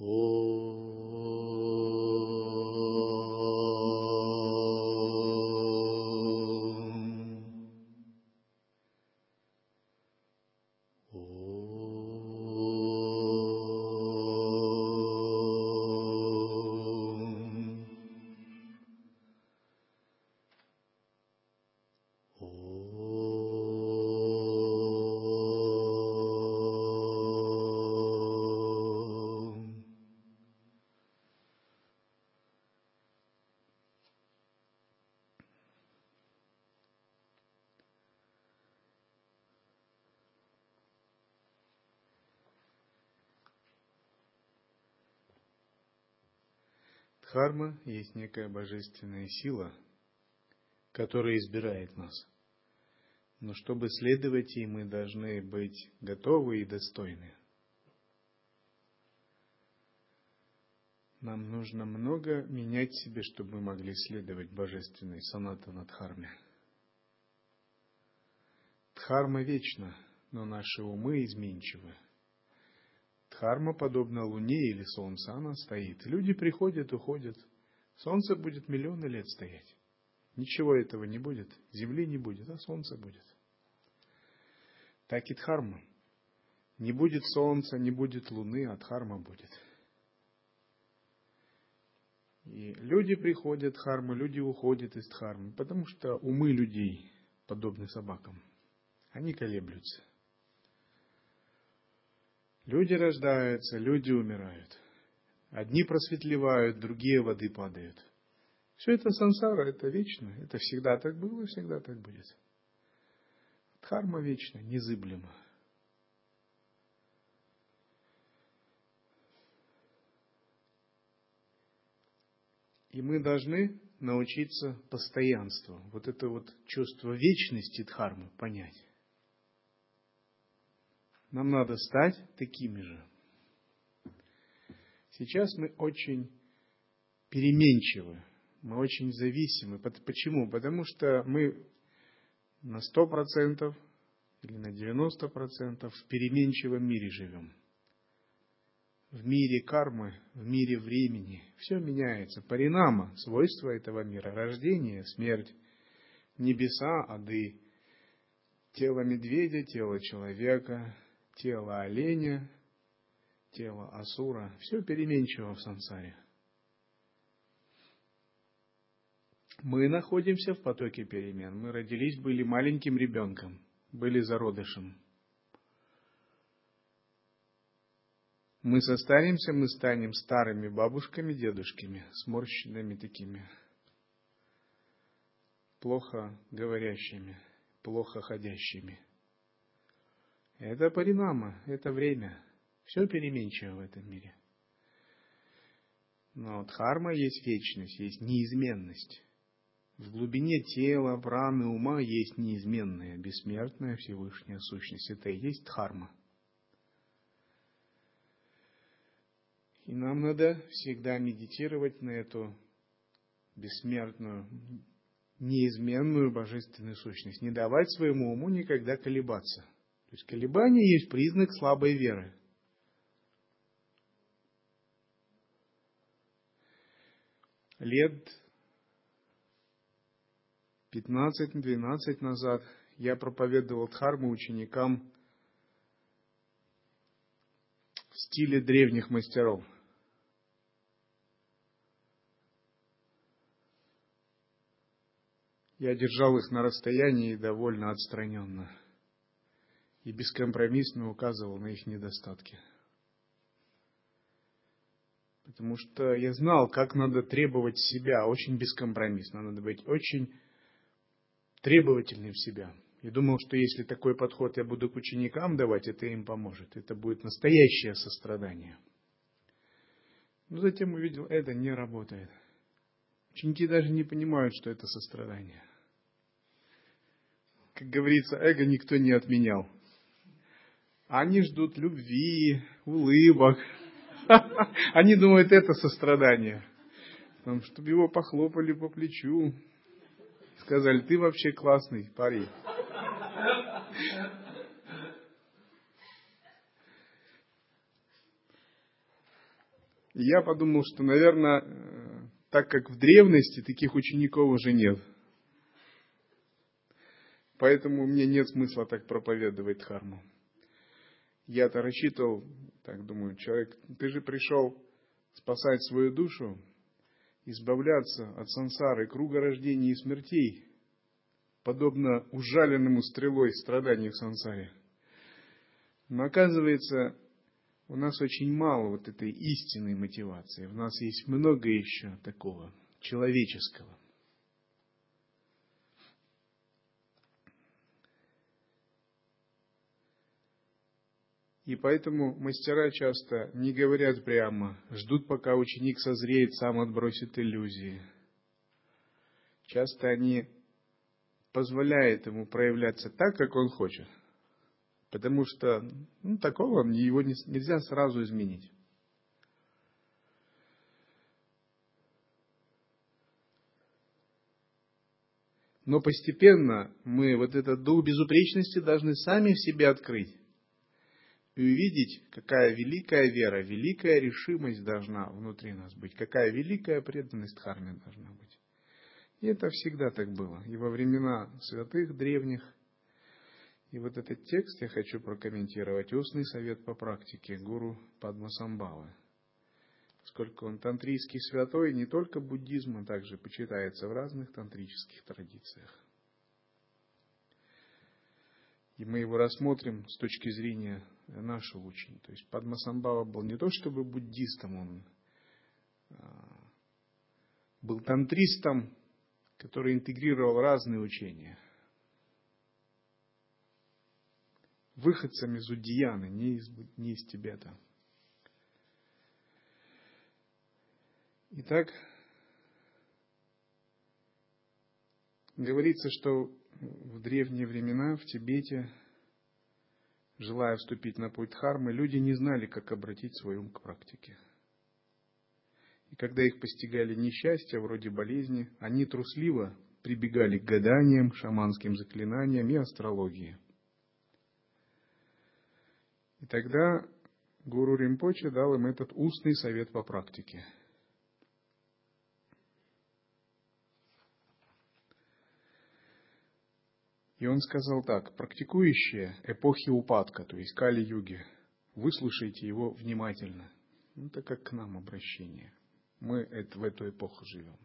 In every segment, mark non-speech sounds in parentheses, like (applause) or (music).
Oh. Дхарма есть некая божественная сила, которая избирает нас. Но чтобы следовать ей, мы должны быть готовы и достойны. Нам нужно много менять себе, чтобы мы могли следовать божественной санатана Дхарме. Дхарма вечна, но наши умы изменчивы – Дхарма подобна Луне или Солнцу, она стоит. Люди приходят, уходят. Солнце будет миллионы лет стоять. Ничего этого не будет. Земли не будет, а Солнце будет. Так и Дхарма. Не будет Солнца, не будет Луны, а Дхарма будет. И люди приходят в Дхарму, люди уходят из Дхармы, потому что умы людей подобны собакам. Они колеблются. Люди рождаются, люди умирают. Одни просветлевают, другие воды падают. Все это сансара, это вечно. Это всегда так было и всегда так будет. Дхарма вечна, незыблема. И мы должны научиться постоянству, вот это вот чувство вечности Дхармы понять. Нам надо стать такими же. Сейчас мы очень переменчивы, мы очень зависимы. Почему? Потому что мы на 100% или на 90% в переменчивом мире живем. В мире кармы, в мире времени. Все меняется. Паринама, свойства этого мира. Рождение, смерть, небеса, ады, тело медведя, тело человека, тело оленя, тело асура, все переменчиво в сансаре. Мы находимся в потоке перемен. Мы родились, были маленьким ребенком, были зародышем. Мы состаримся, мы станем старыми бабушками, дедушками, сморщенными такими, плохо говорящими, плохо ходящими – это паринама, это время. Все переменчиво в этом мире. Но дхарма есть вечность, есть неизменность. В глубине тела, праны, ума есть неизменная, бессмертная Всевышняя сущность. Это и есть дхарма. И нам надо всегда медитировать на эту бессмертную, неизменную божественную сущность. Не давать своему уму никогда колебаться – есть колебания есть признак слабой веры. Лет 15-12 назад я проповедовал дхарму ученикам в стиле древних мастеров. Я держал их на расстоянии довольно отстраненно и бескомпромиссно указывал на их недостатки. Потому что я знал, как надо требовать себя очень бескомпромиссно. Надо быть очень требовательным в себя. И думал, что если такой подход я буду к ученикам давать, это им поможет. Это будет настоящее сострадание. Но затем увидел, это не работает. Ученики даже не понимают, что это сострадание. Как говорится, эго никто не отменял. Они ждут любви, улыбок. (laughs) Они думают, это сострадание. Чтобы его похлопали по плечу. Сказали, ты вообще классный парень. Я подумал, что, наверное, так как в древности таких учеников уже нет. Поэтому мне нет смысла так проповедовать дхарму. Я-то рассчитывал, так думаю, человек, ты же пришел спасать свою душу, избавляться от сансары, круга рождений и смертей, подобно ужаленному стрелой страданий в сансаре. Но оказывается, у нас очень мало вот этой истинной мотивации. В нас есть много еще такого человеческого. И поэтому мастера часто не говорят прямо, ждут, пока ученик созреет, сам отбросит иллюзии. Часто они позволяют ему проявляться так, как он хочет. Потому что ну, такого его нельзя сразу изменить. Но постепенно мы вот этот дух безупречности должны сами в себе открыть и увидеть, какая великая вера, великая решимость должна внутри нас быть, какая великая преданность Харме должна быть. И это всегда так было. И во времена святых древних. И вот этот текст я хочу прокомментировать. Устный совет по практике гуру Падмасамбавы. Поскольку он тантрийский святой, не только буддизм, а также почитается в разных тантрических традициях. И мы его рассмотрим с точки зрения нашего учения. То есть Падмасамбава был не то чтобы буддистом, он а, был тантристом, который интегрировал разные учения. Выходцем из Удияны, не из, не из Тибета. Итак, говорится, что в древние времена в Тибете желая вступить на путь дхармы, люди не знали, как обратить свой ум к практике. И когда их постигали несчастья, вроде болезни, они трусливо прибегали к гаданиям, шаманским заклинаниям и астрологии. И тогда гуру Римпоче дал им этот устный совет по практике – И он сказал так, практикующие эпохи упадка, то есть Кали-юги, выслушайте его внимательно. Ну, это как к нам обращение. Мы в эту эпоху живем.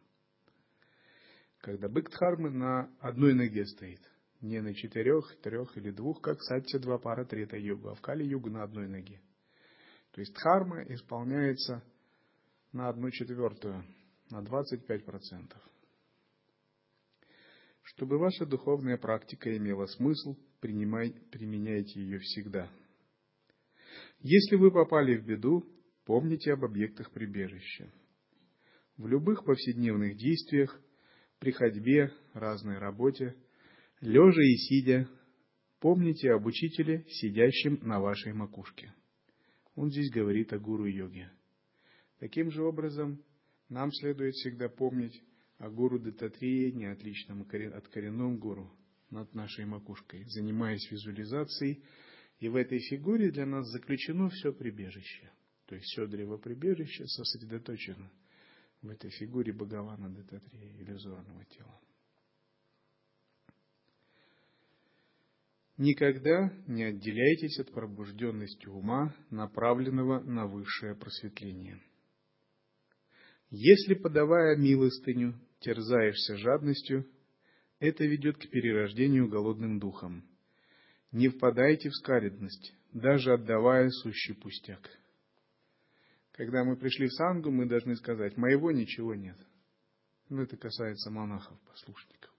Когда бык Дхармы на одной ноге стоит, не на четырех, трех или двух, как Сатья два пара трета юга, а в Кали-югу на одной ноге. То есть Дхарма исполняется на одну четвертую, на 25 процентов. Чтобы ваша духовная практика имела смысл, принимай, применяйте ее всегда. Если вы попали в беду, помните об объектах прибежища. В любых повседневных действиях, при ходьбе, разной работе, лежа и сидя, помните об учителе, сидящем на вашей макушке. Он здесь говорит о гуру-йоге. Таким же образом, нам следует всегда помнить а гуру Дататрия не отличном от коренном гуру над нашей макушкой, занимаясь визуализацией. И в этой фигуре для нас заключено все прибежище. То есть все древо прибежища сосредоточено в этой фигуре Бхагавана Дататрия, иллюзорного тела. Никогда не отделяйтесь от пробужденности ума, направленного на высшее просветление. Если, подавая милостыню, терзаешься жадностью, это ведет к перерождению голодным духом. Не впадайте в скаредность, даже отдавая сущий пустяк. Когда мы пришли в сангу, мы должны сказать, моего ничего нет. Но это касается монахов, послушников.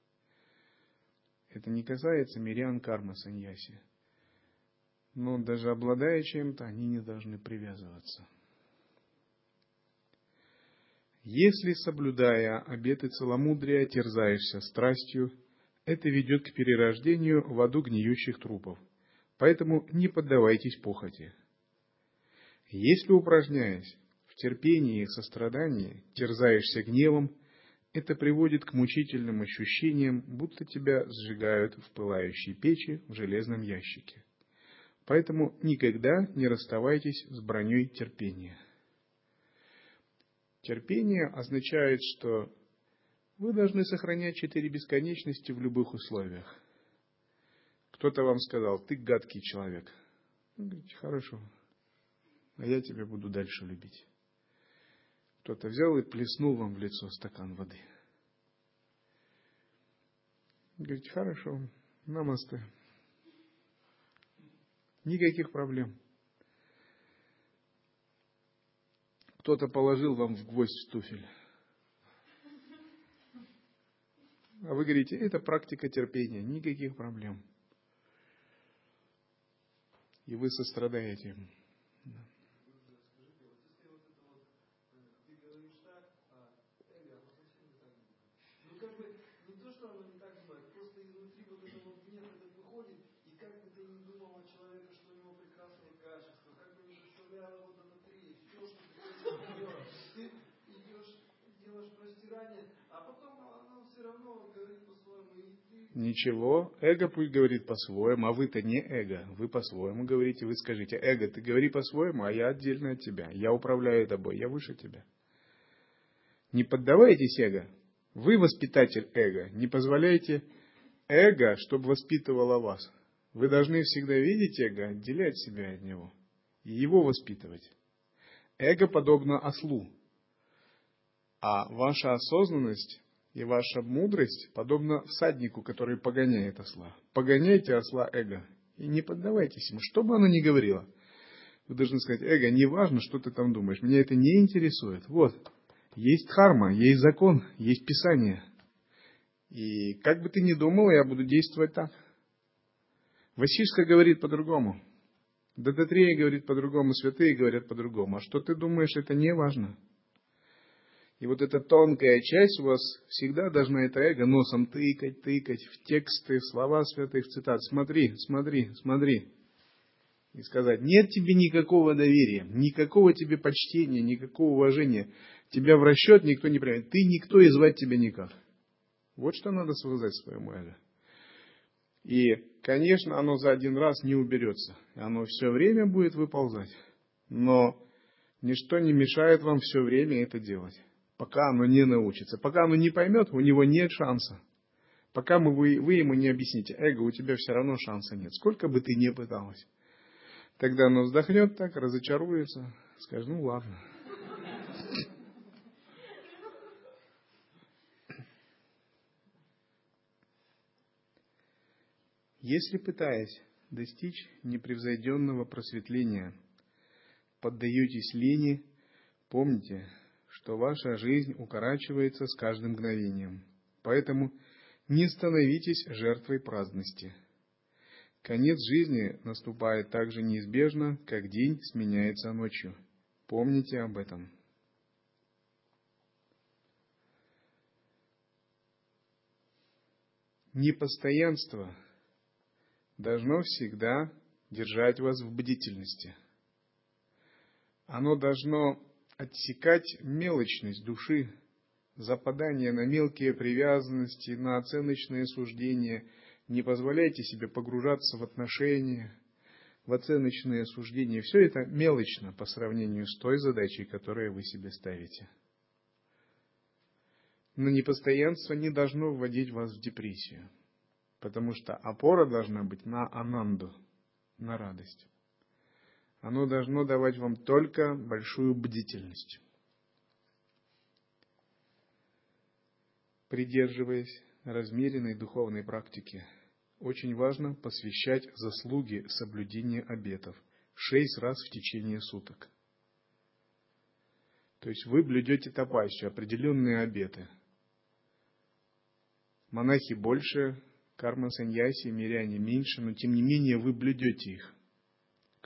Это не касается мирян карма саньяси. Но даже обладая чем-то, они не должны привязываться. Если, соблюдая обеты целомудрия, терзаешься страстью, это ведет к перерождению в аду гниющих трупов. Поэтому не поддавайтесь похоти. Если, упражняясь в терпении и сострадании, терзаешься гневом, это приводит к мучительным ощущениям, будто тебя сжигают в пылающей печи в железном ящике. Поэтому никогда не расставайтесь с броней терпения. Терпение означает, что вы должны сохранять четыре бесконечности в любых условиях. Кто-то вам сказал, ты гадкий человек. Вы говорите, хорошо, а я тебя буду дальше любить. Кто-то взял и плеснул вам в лицо стакан воды. Говорите, хорошо, намасте. Никаких проблем. Кто-то положил вам в гвоздь туфель. А вы говорите, это практика терпения, никаких проблем. И вы сострадаете. Ничего, эго пусть говорит по-своему, а вы-то не эго, вы по-своему говорите, вы скажите, эго, ты говори по-своему, а я отдельно от тебя, я управляю тобой, я выше тебя. Не поддавайтесь эго, вы воспитатель эго, не позволяйте эго, чтобы воспитывало вас. Вы должны всегда видеть эго, отделять себя от него и его воспитывать. Эго подобно ослу, а ваша осознанность и ваша мудрость подобна всаднику, который погоняет осла. Погоняйте осла эго и не поддавайтесь ему, что бы оно ни говорило. Вы должны сказать, эго, не важно, что ты там думаешь, меня это не интересует. Вот, есть харма, есть закон, есть писание. И как бы ты ни думал, я буду действовать так. Васишка говорит по-другому. Дататрея говорит по-другому, святые говорят по-другому. А что ты думаешь, это не важно. И вот эта тонкая часть у вас всегда должна это эго носом тыкать, тыкать в тексты, в слова святых цитат. Смотри, смотри, смотри. И сказать, нет тебе никакого доверия, никакого тебе почтения, никакого уважения. Тебя в расчет никто не примет. Ты никто и звать тебя никак. Вот что надо сказать своему эго. И, конечно, оно за один раз не уберется. Оно все время будет выползать. Но ничто не мешает вам все время это делать пока оно не научится. Пока оно не поймет, у него нет шанса. Пока мы, вы, вы ему не объясните, эго, у тебя все равно шанса нет, сколько бы ты ни пыталась. Тогда оно вздохнет так, разочаруется, скажет, ну ладно. Если пытаясь достичь непревзойденного просветления, поддаетесь лени, помните, что ваша жизнь укорачивается с каждым мгновением. Поэтому не становитесь жертвой праздности. Конец жизни наступает так же неизбежно, как день сменяется ночью. Помните об этом. Непостоянство должно всегда держать вас в бдительности. Оно должно отсекать мелочность души, западание на мелкие привязанности, на оценочные суждения. Не позволяйте себе погружаться в отношения, в оценочные суждения. Все это мелочно по сравнению с той задачей, которую вы себе ставите. Но непостоянство не должно вводить вас в депрессию, потому что опора должна быть на ананду, на радость. Оно должно давать вам только большую бдительность. Придерживаясь размеренной духовной практики, очень важно посвящать заслуги соблюдения обетов шесть раз в течение суток. То есть вы блюдете тапащу, определенные обеты. Монахи больше, карма саньяси, миряне меньше, но тем не менее вы блюдете их –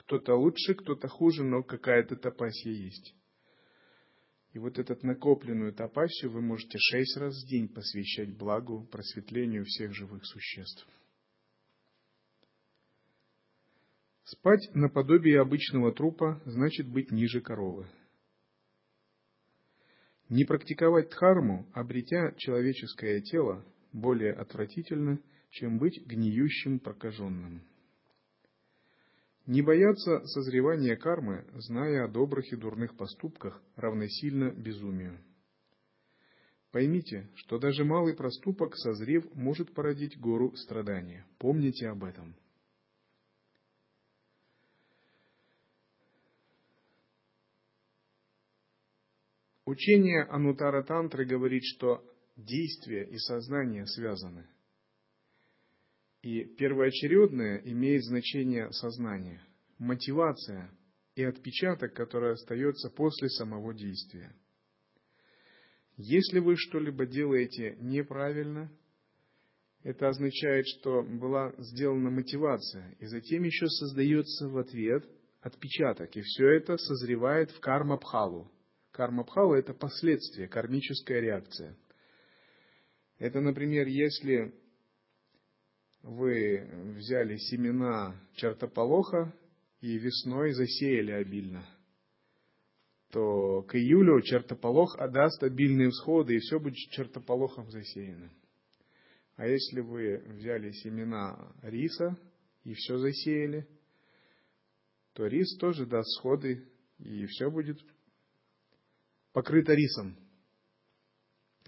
кто-то лучше, кто-то хуже, но какая-то тапасия есть. И вот этот накопленную тапасию вы можете шесть раз в день посвящать благу, просветлению всех живых существ. Спать наподобие обычного трупа значит быть ниже коровы. Не практиковать дхарму, обретя человеческое тело, более отвратительно, чем быть гниющим прокаженным. Не бояться созревания кармы, зная о добрых и дурных поступках, равносильно безумию. Поймите, что даже малый проступок, созрев, может породить гору страдания. Помните об этом. Учение Анутара Тантры говорит, что действие и сознание связаны. И первоочередное имеет значение сознания, мотивация и отпечаток, который остается после самого действия. Если вы что-либо делаете неправильно, это означает, что была сделана мотивация, и затем еще создается в ответ отпечаток, и все это созревает в карма-бхалу. Карма-бхала – это последствие, кармическая реакция. Это, например, если вы взяли семена чертополоха и весной засеяли обильно, то к июлю чертополох отдаст обильные всходы, и все будет чертополохом засеяно. А если вы взяли семена риса и все засеяли, то рис тоже даст сходы, и все будет покрыто рисом.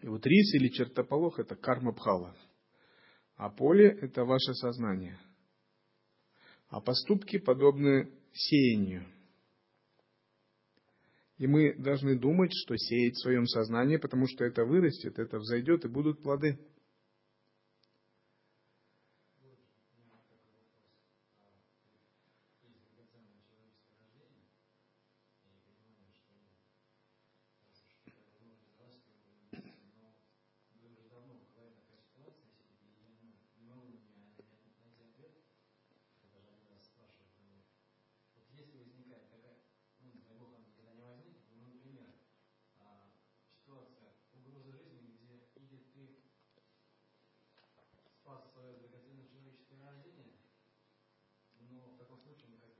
И вот рис или чертополох – это карма бхала – а поле – это ваше сознание. А поступки подобны сеянию. И мы должны думать, что сеять в своем сознании, потому что это вырастет, это взойдет и будут плоды.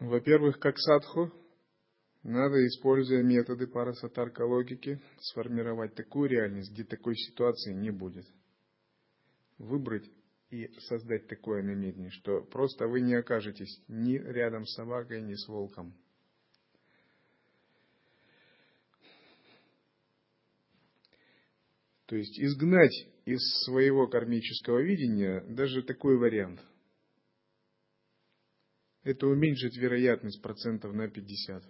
Во-первых, как садху, надо, используя методы парасатарка логики, сформировать такую реальность, где такой ситуации не будет. Выбрать и создать такое намерение, что просто вы не окажетесь ни рядом с собакой, ни с волком. То есть изгнать из своего кармического видения даже такой вариант – это уменьшит вероятность процентов на 50.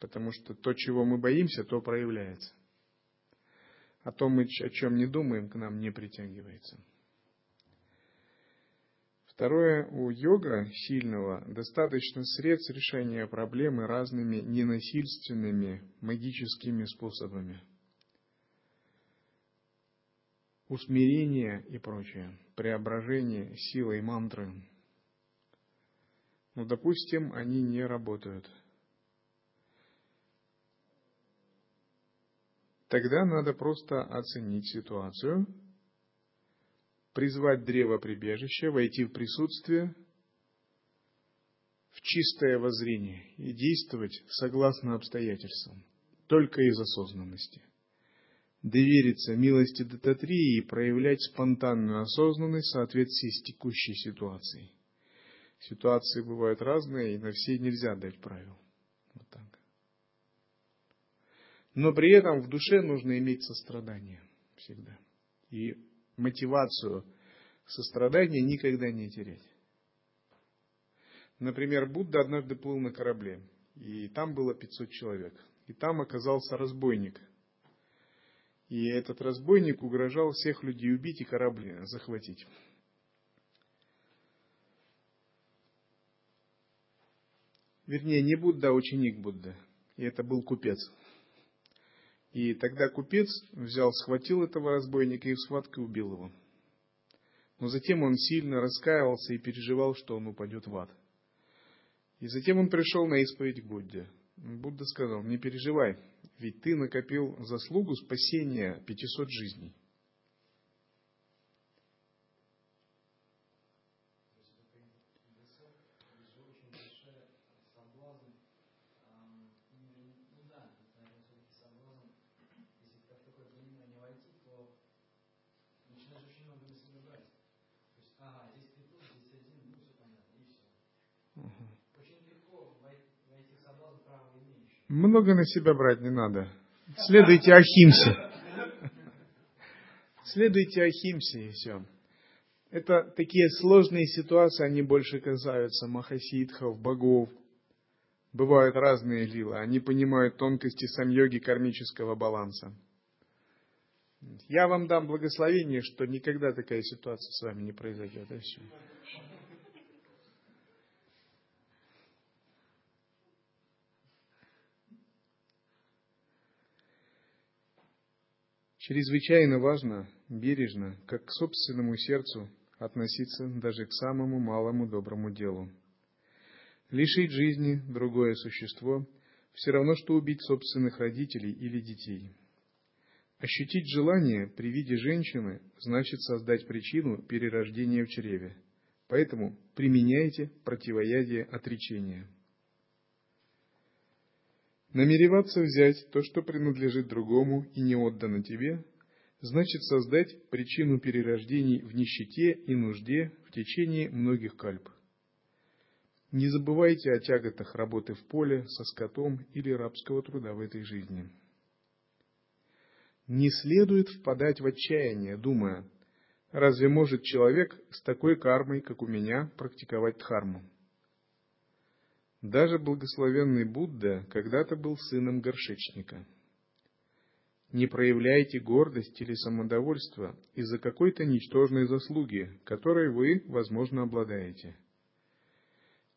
Потому что то, чего мы боимся, то проявляется. А то, мы, о чем не думаем, к нам не притягивается. Второе, у йога сильного достаточно средств решения проблемы разными ненасильственными магическими способами. Усмирение и прочее, преображение силой мантры – но, допустим, они не работают. Тогда надо просто оценить ситуацию, призвать древо прибежища, войти в присутствие, в чистое воззрение и действовать согласно обстоятельствам, только из осознанности. Довериться милости Дататрии и проявлять спонтанную осознанность в соответствии с текущей ситуацией – Ситуации бывают разные, и на все нельзя дать правил. Вот так. Но при этом в душе нужно иметь сострадание всегда. И мотивацию сострадания никогда не терять. Например, Будда однажды плыл на корабле, и там было 500 человек. И там оказался разбойник. И этот разбойник угрожал всех людей убить и корабли захватить. Вернее, не Будда, а ученик Будды. И это был купец. И тогда купец взял, схватил этого разбойника и в схватке убил его. Но затем он сильно раскаивался и переживал, что он упадет в ад. И затем он пришел на исповедь к Будде. Будда сказал, не переживай, ведь ты накопил заслугу спасения 500 жизней. Много на себя брать не надо. Следуйте Ахимсе. Следуйте Ахимсе и все. Это такие сложные ситуации, они больше касаются махасидхов, богов. Бывают разные лилы, они понимают тонкости сам-йоги кармического баланса. Я вам дам благословение, что никогда такая ситуация с вами не произойдет. И все. Чрезвычайно важно, бережно, как к собственному сердцу, относиться даже к самому малому доброму делу. Лишить жизни другое существо – все равно, что убить собственных родителей или детей. Ощутить желание при виде женщины значит создать причину перерождения в чреве. Поэтому применяйте противоядие отречения. Намереваться взять то, что принадлежит другому и не отдано тебе, значит создать причину перерождений в нищете и нужде в течение многих кальп. Не забывайте о тяготах работы в поле со скотом или рабского труда в этой жизни. Не следует впадать в отчаяние, думая, разве может человек с такой кармой, как у меня, практиковать дхарму? Даже благословенный Будда когда-то был сыном горшечника. Не проявляйте гордость или самодовольство из-за какой-то ничтожной заслуги, которой вы, возможно, обладаете.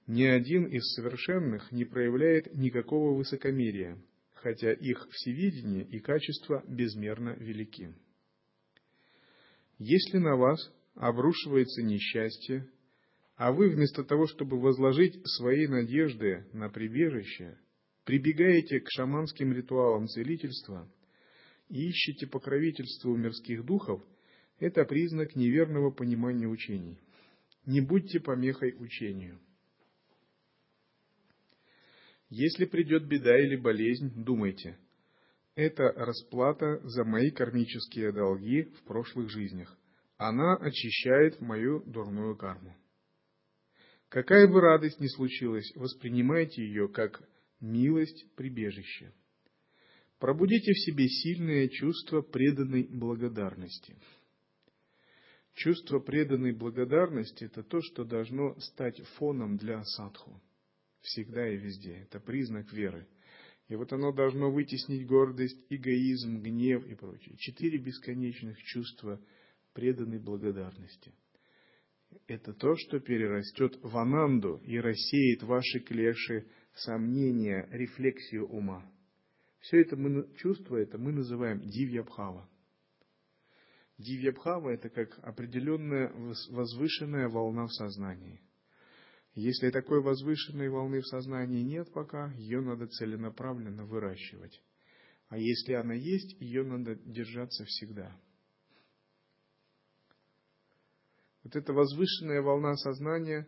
Ни один из совершенных не проявляет никакого высокомерия, хотя их всевидение и качество безмерно велики. Если на вас обрушивается несчастье, а вы вместо того, чтобы возложить свои надежды на прибежище, прибегаете к шаманским ритуалам целительства и ищете покровительство у мирских духов, это признак неверного понимания учений. Не будьте помехой учению. Если придет беда или болезнь, думайте, это расплата за мои кармические долги в прошлых жизнях. Она очищает мою дурную карму. Какая бы радость ни случилась, воспринимайте ее как милость прибежище. Пробудите в себе сильное чувство преданной благодарности. Чувство преданной благодарности – это то, что должно стать фоном для садху. Всегда и везде. Это признак веры. И вот оно должно вытеснить гордость, эгоизм, гнев и прочее. Четыре бесконечных чувства преданной благодарности – это то, что перерастет в ананду и рассеет ваши клеши, сомнения, рефлексию ума. Все это мы, чувство это мы называем дивьябхава. Дивьябхава – это как определенная возвышенная волна в сознании. Если такой возвышенной волны в сознании нет пока, ее надо целенаправленно выращивать. А если она есть, ее надо держаться всегда – Вот эта возвышенная волна сознания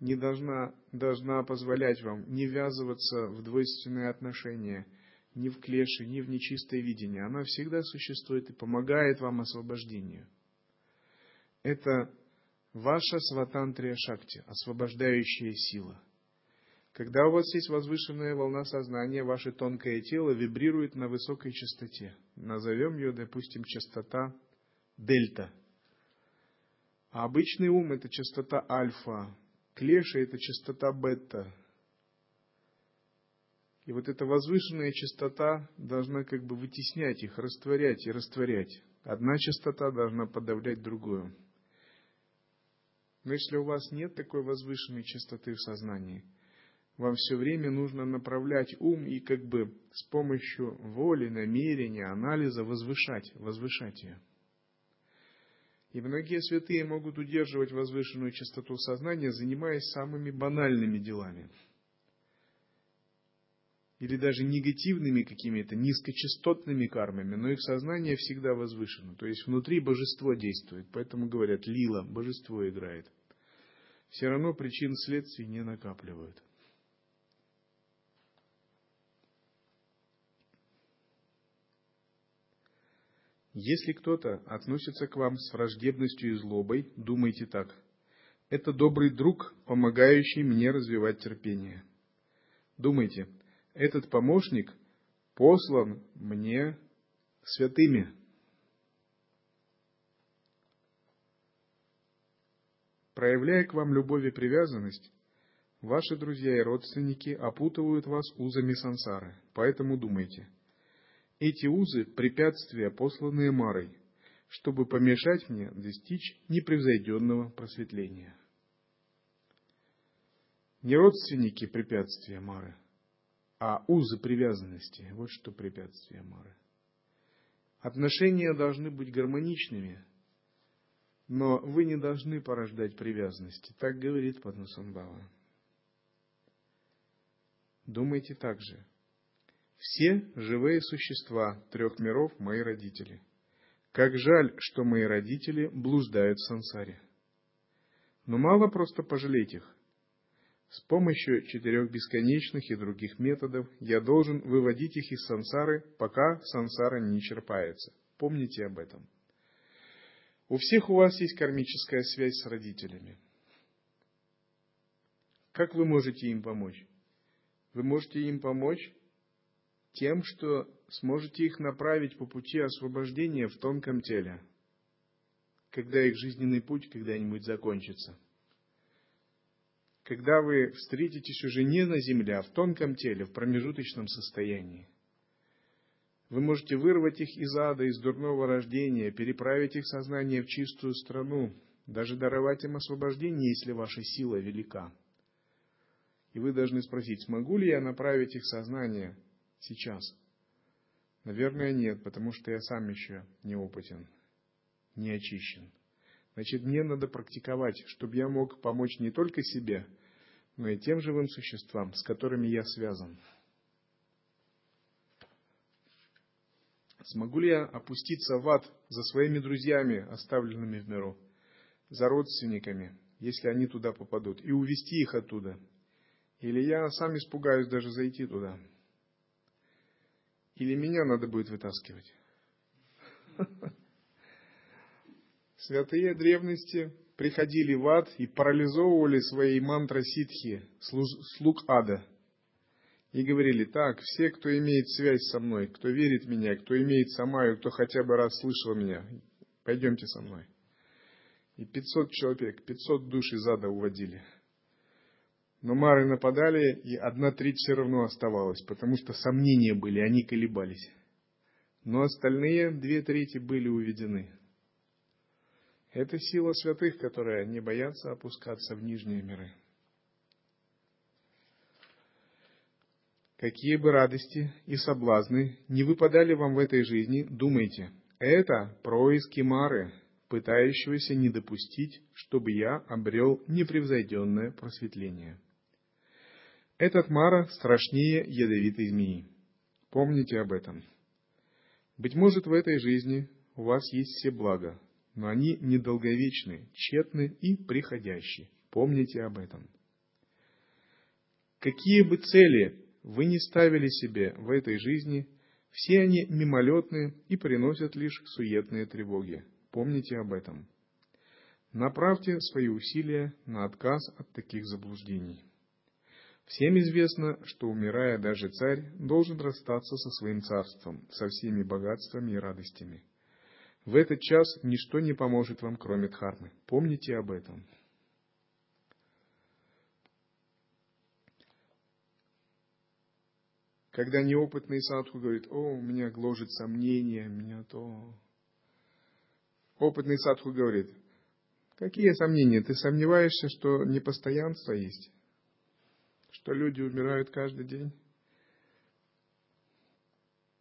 не должна, должна позволять вам не ввязываться в двойственные отношения, ни в клеши, ни в нечистое видение. Она всегда существует и помогает вам освобождению. Это ваша сватантрия шакти, освобождающая сила. Когда у вас есть возвышенная волна сознания, ваше тонкое тело вибрирует на высокой частоте. Назовем ее, допустим, частота дельта – а обычный ум – это частота альфа, клеша – это частота бета. И вот эта возвышенная частота должна как бы вытеснять их, растворять и растворять. Одна частота должна подавлять другую. Но если у вас нет такой возвышенной частоты в сознании, вам все время нужно направлять ум и как бы с помощью воли, намерения, анализа возвышать, возвышать ее. И многие святые могут удерживать возвышенную чистоту сознания, занимаясь самыми банальными делами. Или даже негативными какими-то, низкочастотными кармами, но их сознание всегда возвышено. То есть внутри божество действует, поэтому говорят «лила», божество играет. Все равно причин следствий не накапливают. Если кто-то относится к вам с враждебностью и злобой, думайте так. Это добрый друг, помогающий мне развивать терпение. Думайте, этот помощник послан мне святыми. Проявляя к вам любовь и привязанность, ваши друзья и родственники опутывают вас узами сансары, поэтому думайте. Эти узы – препятствия, посланные Марой, чтобы помешать мне достичь непревзойденного просветления. Не родственники препятствия Мары – а узы привязанности. Вот что препятствие Мары. Отношения должны быть гармоничными, но вы не должны порождать привязанности. Так говорит Падмасамбава. Думайте так же. Все живые существа трех миров – мои родители. Как жаль, что мои родители блуждают в сансаре. Но мало просто пожалеть их. С помощью четырех бесконечных и других методов я должен выводить их из сансары, пока сансара не исчерпается. Помните об этом. У всех у вас есть кармическая связь с родителями. Как вы можете им помочь? Вы можете им помочь тем, что сможете их направить по пути освобождения в тонком теле, когда их жизненный путь когда-нибудь закончится когда вы встретитесь уже не на земле, а в тонком теле, в промежуточном состоянии. Вы можете вырвать их из ада, из дурного рождения, переправить их сознание в чистую страну, даже даровать им освобождение, если ваша сила велика. И вы должны спросить, смогу ли я направить их сознание сейчас? Наверное, нет, потому что я сам еще неопытен, не очищен. Значит, мне надо практиковать, чтобы я мог помочь не только себе, но и тем живым существам, с которыми я связан. Смогу ли я опуститься в ад за своими друзьями, оставленными в миру, за родственниками, если они туда попадут, и увести их оттуда? Или я сам испугаюсь даже зайти туда? Или меня надо будет вытаскивать? (laughs) Святые древности приходили в ад и парализовывали свои мантры-ситхи, слуг ада. И говорили, так, все, кто имеет связь со мной, кто верит в меня, кто имеет самаю, кто хотя бы раз слышал меня, пойдемте со мной. И 500 человек, 500 душ из ада уводили. Но мары нападали, и одна треть все равно оставалась, потому что сомнения были, они колебались. Но остальные две трети были уведены. Это сила святых, которые не боятся опускаться в нижние миры. Какие бы радости и соблазны не выпадали вам в этой жизни, думайте, это происки Мары, пытающегося не допустить, чтобы я обрел непревзойденное просветление. Этот Мара страшнее ядовитой змеи. Помните об этом. Быть может, в этой жизни у вас есть все блага, но они недолговечны, тщетны и приходящие. Помните об этом. Какие бы цели вы ни ставили себе в этой жизни, все они мимолетны и приносят лишь суетные тревоги. Помните об этом. Направьте свои усилия на отказ от таких заблуждений. Всем известно, что умирая даже царь должен расстаться со своим царством, со всеми богатствами и радостями – в этот час ничто не поможет вам, кроме дхармы. Помните об этом. Когда неопытный садху говорит, о, у меня гложет сомнение, меня то... Опытный садху говорит, какие сомнения? Ты сомневаешься, что непостоянство есть? Что люди умирают каждый день?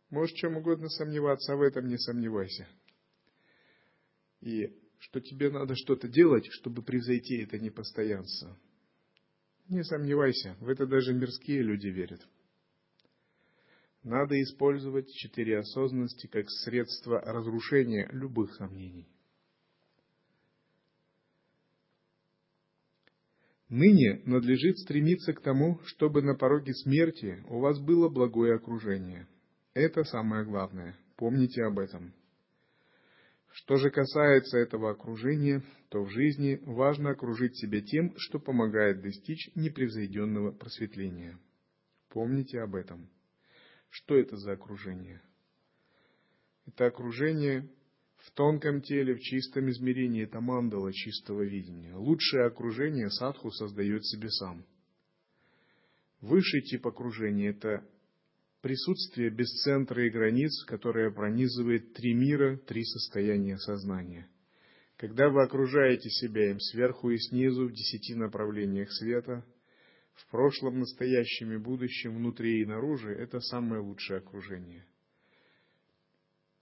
Можешь чем угодно сомневаться, а в этом не сомневайся и что тебе надо что-то делать, чтобы превзойти это непостоянство. Не сомневайся, в это даже мирские люди верят. надо использовать четыре осознанности как средство разрушения любых сомнений. Ныне надлежит стремиться к тому, чтобы на пороге смерти у вас было благое окружение. Это самое главное. Помните об этом. Что же касается этого окружения, то в жизни важно окружить себя тем, что помогает достичь непревзойденного просветления. Помните об этом. Что это за окружение? Это окружение в тонком теле, в чистом измерении, это мандала чистого видения. Лучшее окружение садху создает себе сам. Высший тип окружения – это присутствие без центра и границ, которое пронизывает три мира, три состояния сознания. Когда вы окружаете себя им сверху и снизу в десяти направлениях света, в прошлом, настоящем и будущем, внутри и наружу, это самое лучшее окружение.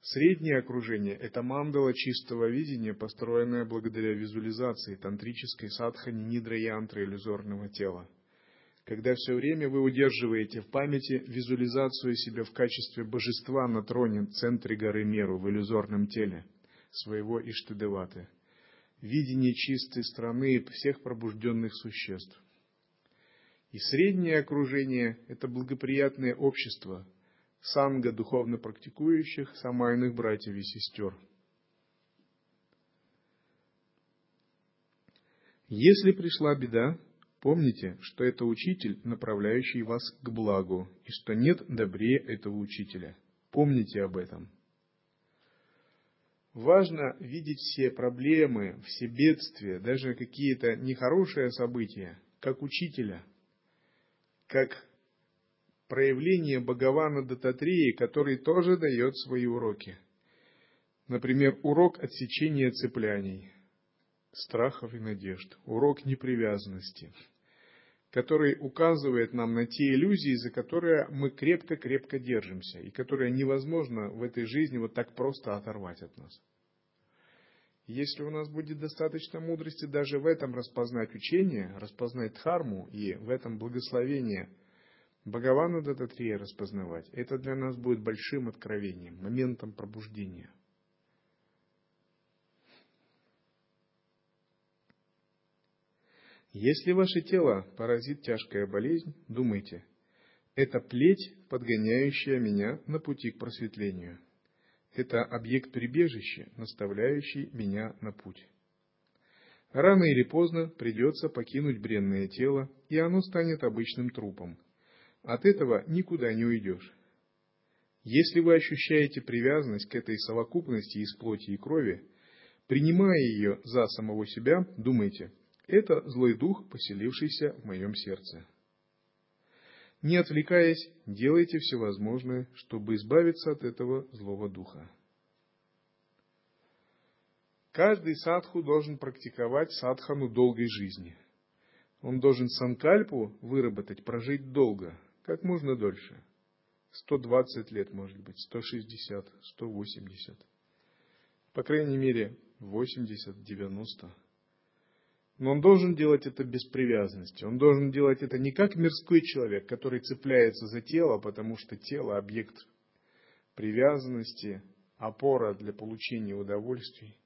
Среднее окружение – это мандала чистого видения, построенная благодаря визуализации тантрической садхани нидра янтры иллюзорного тела. Когда все время вы удерживаете в памяти визуализацию себя в качестве божества на троне в центре горы Меру в иллюзорном теле своего Иштадеваты, видение чистой страны всех пробужденных существ – и среднее окружение – это благоприятное общество, санга духовно практикующих, самайных братьев и сестер. Если пришла беда, помните, что это учитель, направляющий вас к благу, и что нет добрее этого учителя. Помните об этом. Важно видеть все проблемы, все бедствия, даже какие-то нехорошие события, как учителя – как проявление Бхагавана Дататреи, который тоже дает свои уроки. Например, урок отсечения цепляний, страхов и надежд, урок непривязанности, который указывает нам на те иллюзии, за которые мы крепко-крепко держимся, и которые невозможно в этой жизни вот так просто оторвать от нас. Если у нас будет достаточно мудрости даже в этом распознать учение, распознать дхарму и в этом благословение Бхагавана Дататрия распознавать, это для нас будет большим откровением, моментом пробуждения. Если ваше тело поразит тяжкая болезнь, думайте, это плеть, подгоняющая меня на пути к просветлению – это объект прибежища, наставляющий меня на путь. Рано или поздно придется покинуть бренное тело, и оно станет обычным трупом. От этого никуда не уйдешь. Если вы ощущаете привязанность к этой совокупности из плоти и крови, принимая ее за самого себя, думайте, это злой дух, поселившийся в моем сердце. Не отвлекаясь, делайте все возможное, чтобы избавиться от этого злого духа. Каждый садху должен практиковать садхану долгой жизни. Он должен санкальпу выработать, прожить долго, как можно дольше. 120 лет, может быть, 160, 180. По крайней мере, 80, 90. Но он должен делать это без привязанности. Он должен делать это не как мирской человек, который цепляется за тело, потому что тело – объект привязанности, опора для получения удовольствий.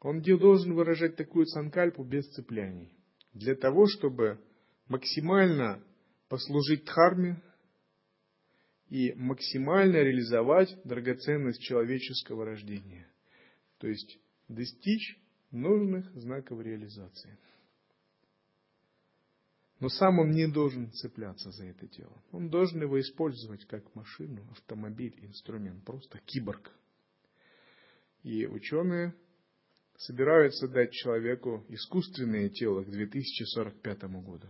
Он должен выражать такую санкальпу без цепляний. Для того, чтобы максимально послужить дхарме и максимально реализовать драгоценность человеческого рождения. То есть достичь нужных знаков реализации. Но сам он не должен цепляться за это тело. Он должен его использовать как машину, автомобиль, инструмент, просто киборг. И ученые собираются дать человеку искусственное тело к 2045 году.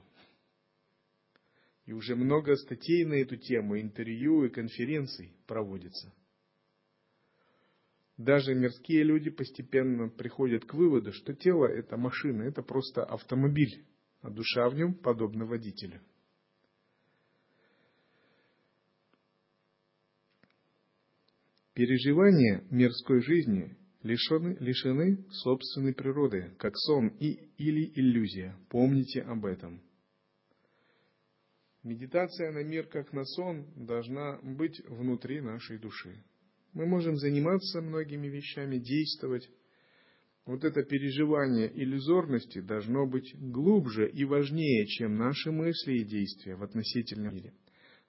И уже много статей на эту тему, интервью и конференций проводится – даже мирские люди постепенно приходят к выводу, что тело – это машина, это просто автомобиль, а душа в нем подобна водителю. Переживания мирской жизни лишены, лишены собственной природы, как сон и, или иллюзия. Помните об этом. Медитация на мир как на сон должна быть внутри нашей души. Мы можем заниматься многими вещами, действовать. Вот это переживание иллюзорности должно быть глубже и важнее, чем наши мысли и действия в относительном мире.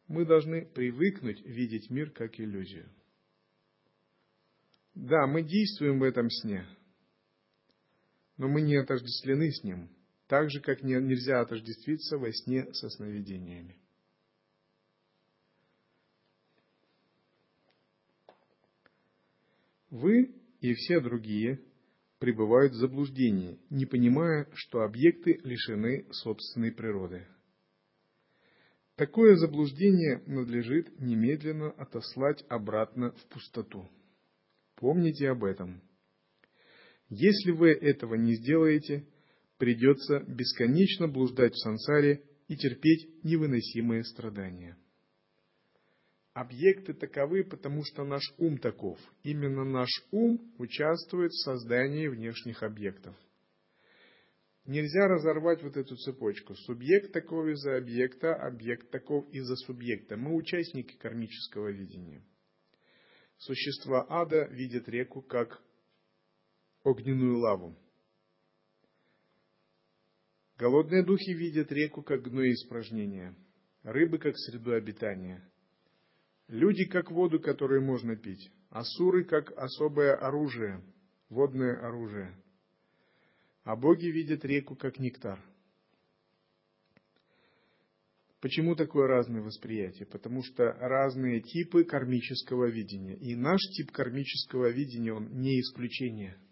Мы должны привыкнуть видеть мир как иллюзию. Да, мы действуем в этом сне, но мы не отождествлены с ним, так же, как нельзя отождествиться во сне со сновидениями. Вы и все другие пребывают в заблуждении, не понимая, что объекты лишены собственной природы. Такое заблуждение надлежит немедленно отослать обратно в пустоту. Помните об этом. Если вы этого не сделаете, придется бесконечно блуждать в сансаре и терпеть невыносимые страдания. Объекты таковы, потому что наш ум таков. Именно наш ум участвует в создании внешних объектов. Нельзя разорвать вот эту цепочку. Субъект таков из-за объекта, объект таков из-за субъекта. Мы участники кармического видения. Существа ада видят реку как огненную лаву. Голодные духи видят реку как гной испражнения, рыбы как среду обитания, люди как воду, которую можно пить, асуры как особое оружие, водное оружие, а боги видят реку как нектар. Почему такое разное восприятие? Потому что разные типы кармического видения. И наш тип кармического видения, он не исключение –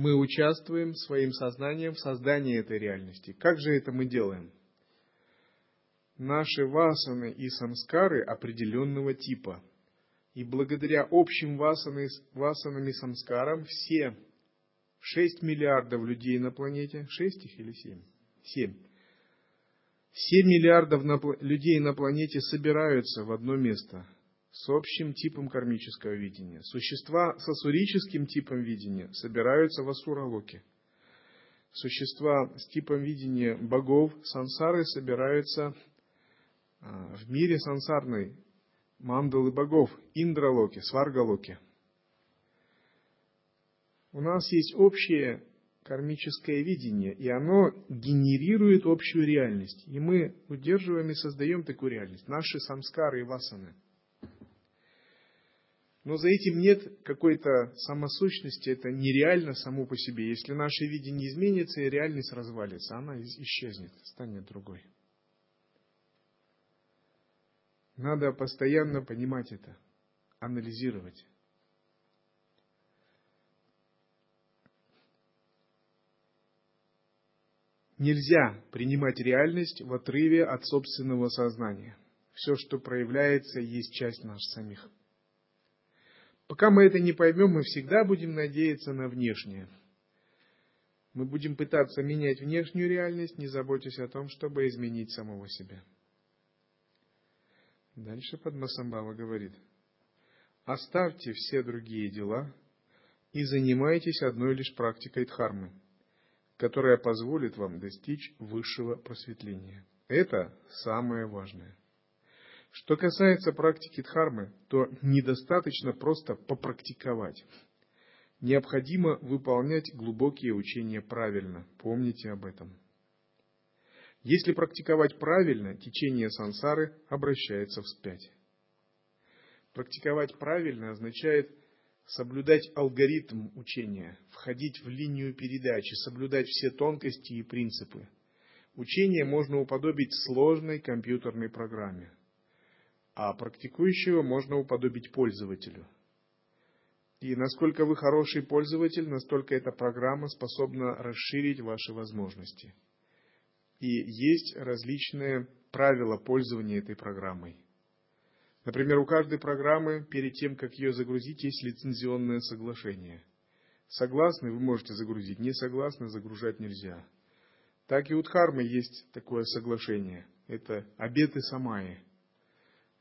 мы участвуем своим сознанием в создании этой реальности. Как же это мы делаем? Наши васаны и самскары определенного типа. И благодаря общим васаны, васанам и самскарам все 6 миллиардов людей на планете, 6 их или 7? 7. 7 миллиардов людей на планете собираются в одно место – с общим типом кармического видения. Существа с асурическим типом видения собираются в асуралоке. Существа с типом видения богов сансары собираются а, в мире сансарной мандалы богов, индралоке, сваргалоке. У нас есть общее кармическое видение, и оно генерирует общую реальность. И мы удерживаем и создаем такую реальность. Наши самскары и васаны – но за этим нет какой-то самосущности, это нереально само по себе. Если наше видение изменится, и реальность развалится, она исчезнет, станет другой. Надо постоянно понимать это, анализировать. Нельзя принимать реальность в отрыве от собственного сознания. Все, что проявляется, есть часть нас самих. Пока мы это не поймем, мы всегда будем надеяться на внешнее. Мы будем пытаться менять внешнюю реальность, не заботясь о том, чтобы изменить самого себя. Дальше Падмасамбава говорит, оставьте все другие дела и занимайтесь одной лишь практикой дхармы, которая позволит вам достичь высшего просветления. Это самое важное. Что касается практики дхармы, то недостаточно просто попрактиковать. Необходимо выполнять глубокие учения правильно. Помните об этом. Если практиковать правильно, течение сансары обращается вспять. Практиковать правильно означает соблюдать алгоритм учения, входить в линию передачи, соблюдать все тонкости и принципы. Учение можно уподобить сложной компьютерной программе – а практикующего можно уподобить пользователю. И насколько вы хороший пользователь, настолько эта программа способна расширить ваши возможности. И есть различные правила пользования этой программой. Например, у каждой программы перед тем, как ее загрузить, есть лицензионное соглашение. Согласны, вы можете загрузить, не согласны, загружать нельзя. Так и у Дхармы есть такое соглашение. Это обеты Самаи –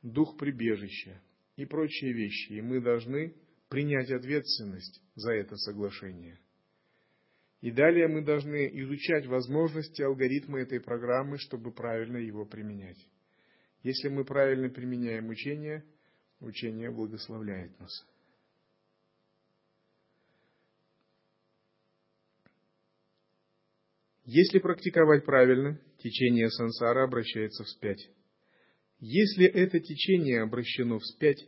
дух прибежища и прочие вещи, и мы должны принять ответственность за это соглашение. И далее мы должны изучать возможности алгоритма этой программы, чтобы правильно его применять. Если мы правильно применяем учение, учение благословляет нас. Если практиковать правильно, течение сансара обращается вспять. Если это течение обращено вспять,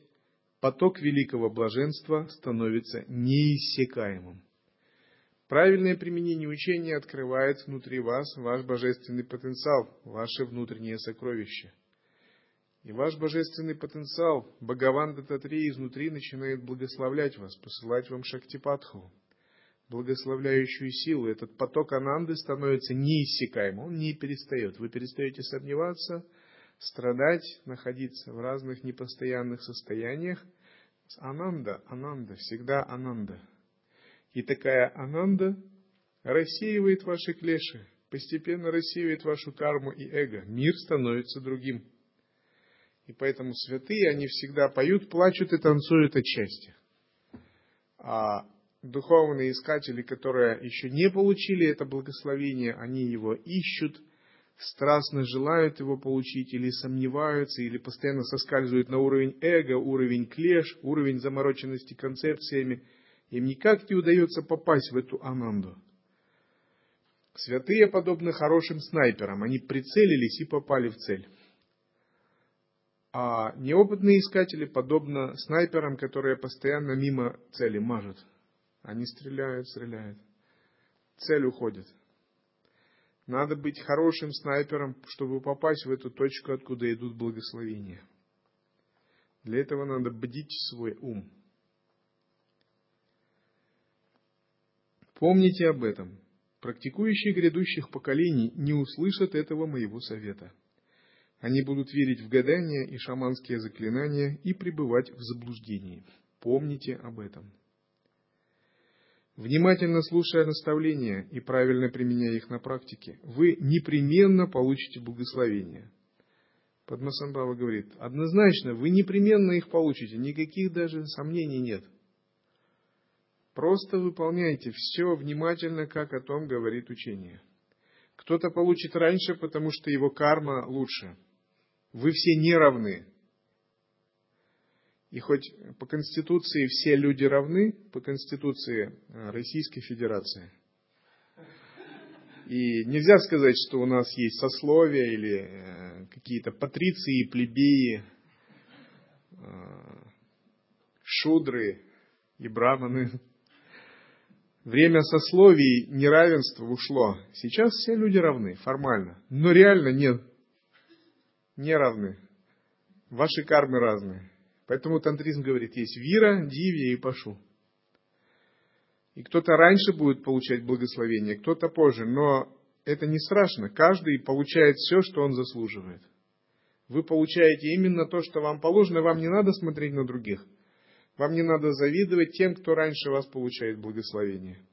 поток великого блаженства становится неиссякаемым. Правильное применение учения открывает внутри вас ваш божественный потенциал, ваше внутреннее сокровище. И ваш божественный потенциал, Бхагаван Дататрей, изнутри начинает благословлять вас, посылать вам Шактипатху, благословляющую силу. Этот поток Ананды становится неиссякаемым, он не перестает. Вы перестаете сомневаться, страдать, находиться в разных непостоянных состояниях. Ананда, Ананда, всегда Ананда – и такая ананда рассеивает ваши клеши, постепенно рассеивает вашу карму и эго. Мир становится другим. И поэтому святые, они всегда поют, плачут и танцуют от счастья. А духовные искатели, которые еще не получили это благословение, они его ищут, страстно желают его получить, или сомневаются, или постоянно соскальзывают на уровень эго, уровень клеш, уровень замороченности концепциями – им никак не удается попасть в эту ананду. Святые подобны хорошим снайперам. Они прицелились и попали в цель. А неопытные искатели подобны снайперам, которые постоянно мимо цели мажут. Они стреляют, стреляют. Цель уходит. Надо быть хорошим снайпером, чтобы попасть в эту точку, откуда идут благословения. Для этого надо бдить свой ум. Помните об этом. Практикующие грядущих поколений не услышат этого моего совета. Они будут верить в гадания и шаманские заклинания и пребывать в заблуждении. Помните об этом. Внимательно слушая наставления и правильно применяя их на практике, вы непременно получите благословение. Падмасамбава говорит, однозначно, вы непременно их получите, никаких даже сомнений нет – Просто выполняйте все внимательно, как о том говорит учение. Кто-то получит раньше, потому что его карма лучше. Вы все не равны. И хоть по Конституции все люди равны, по Конституции э, Российской Федерации, и нельзя сказать, что у нас есть сословия или э, какие-то патриции, плебеи, э, шудры и браманы. Время сословий неравенства ушло. Сейчас все люди равны, формально. Но реально нет. Не равны. Ваши кармы разные. Поэтому тантризм говорит, есть вира, дивья и пашу. И кто-то раньше будет получать благословение, кто-то позже. Но это не страшно. Каждый получает все, что он заслуживает. Вы получаете именно то, что вам положено, вам не надо смотреть на других – вам не надо завидовать тем, кто раньше вас получает благословение.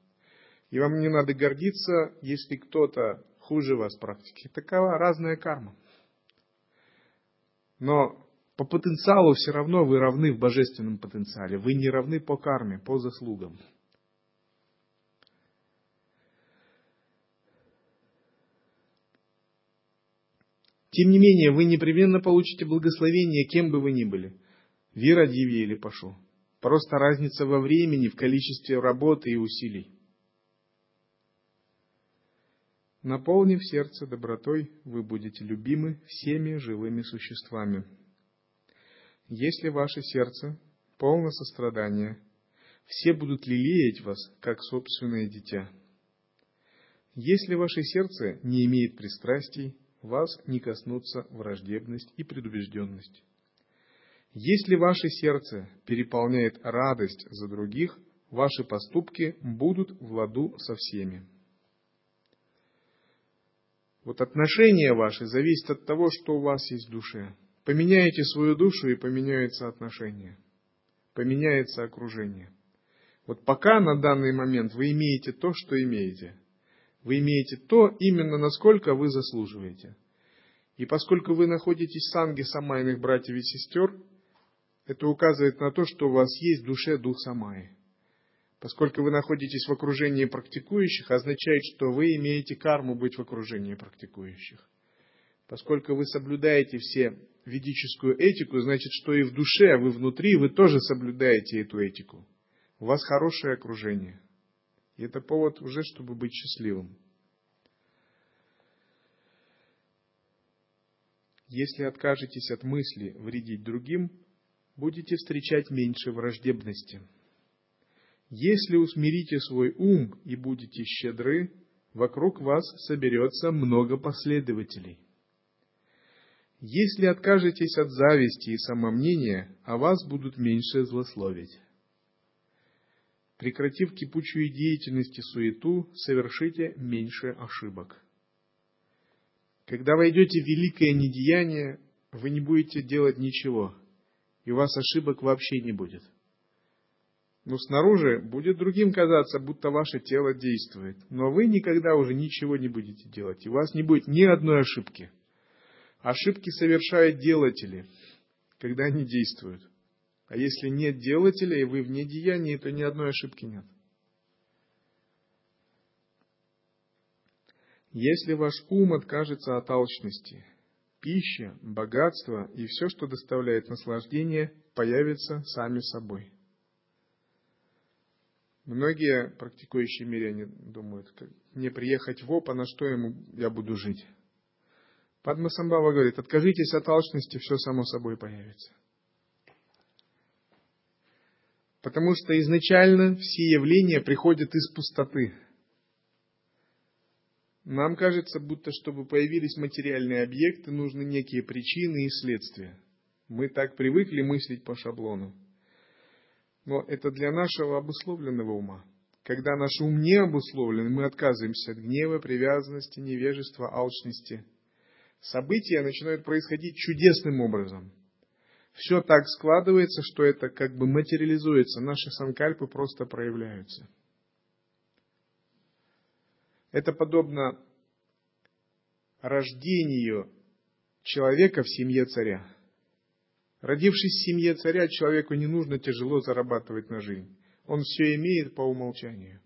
И вам не надо гордиться, если кто-то хуже вас в практике. Такова разная карма. Но по потенциалу все равно вы равны в божественном потенциале. Вы не равны по карме, по заслугам. Тем не менее, вы непременно получите благословение, кем бы вы ни были. Вира, Диви или Пашу. Просто разница во времени, в количестве работы и усилий. Наполнив сердце добротой, вы будете любимы всеми живыми существами. Если ваше сердце полно сострадания, все будут лелеять вас, как собственное дитя. Если ваше сердце не имеет пристрастий, вас не коснутся враждебность и предубежденность. Если ваше сердце переполняет радость за других, ваши поступки будут в ладу со всеми. Вот отношения ваши зависят от того, что у вас есть в душе. Поменяете свою душу и поменяются отношения. Поменяется окружение. Вот пока на данный момент вы имеете то, что имеете. Вы имеете то именно насколько вы заслуживаете. И поскольку вы находитесь в санге самайных братьев и сестер, это указывает на то, что у вас есть в душе дух Самаи. Поскольку вы находитесь в окружении практикующих, означает, что вы имеете карму быть в окружении практикующих. Поскольку вы соблюдаете все ведическую этику, значит, что и в душе, а вы внутри, вы тоже соблюдаете эту этику. У вас хорошее окружение. И это повод уже, чтобы быть счастливым. Если откажетесь от мысли вредить другим, будете встречать меньше враждебности. Если усмирите свой ум и будете щедры, вокруг вас соберется много последователей. Если откажетесь от зависти и самомнения, о вас будут меньше злословить. Прекратив кипучую деятельность и суету, совершите меньше ошибок. Когда войдете в великое недеяние, вы не будете делать ничего, и у вас ошибок вообще не будет. Но снаружи будет другим казаться, будто ваше тело действует. Но вы никогда уже ничего не будете делать, и у вас не будет ни одной ошибки. Ошибки совершают делатели, когда они действуют. А если нет делателя, и вы в недеянии, то ни одной ошибки нет. Если ваш ум откажется от алчности, пища, богатство и все, что доставляет наслаждение, появятся сами собой. Многие практикующие миряне думают, мне приехать в ОПА, на что ему я буду жить. Падма Самбава говорит, откажитесь от алчности, все само собой появится. Потому что изначально все явления приходят из пустоты – нам кажется, будто чтобы появились материальные объекты, нужны некие причины и следствия. Мы так привыкли мыслить по шаблону. Но это для нашего обусловленного ума. Когда наш ум не обусловлен, мы отказываемся от гнева, привязанности, невежества, алчности. События начинают происходить чудесным образом. Все так складывается, что это как бы материализуется, наши санкальпы просто проявляются. Это подобно рождению человека в семье царя. Родившись в семье царя, человеку не нужно тяжело зарабатывать на жизнь. Он все имеет по умолчанию.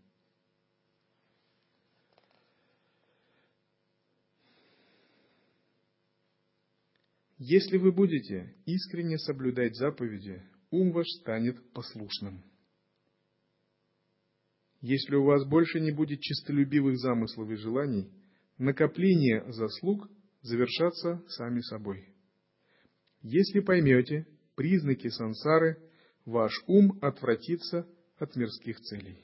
Если вы будете искренне соблюдать заповеди, ум ваш станет послушным. Если у вас больше не будет чистолюбивых замыслов и желаний, накопление заслуг завершатся сами собой. Если поймете признаки сансары, ваш ум отвратится от мирских целей.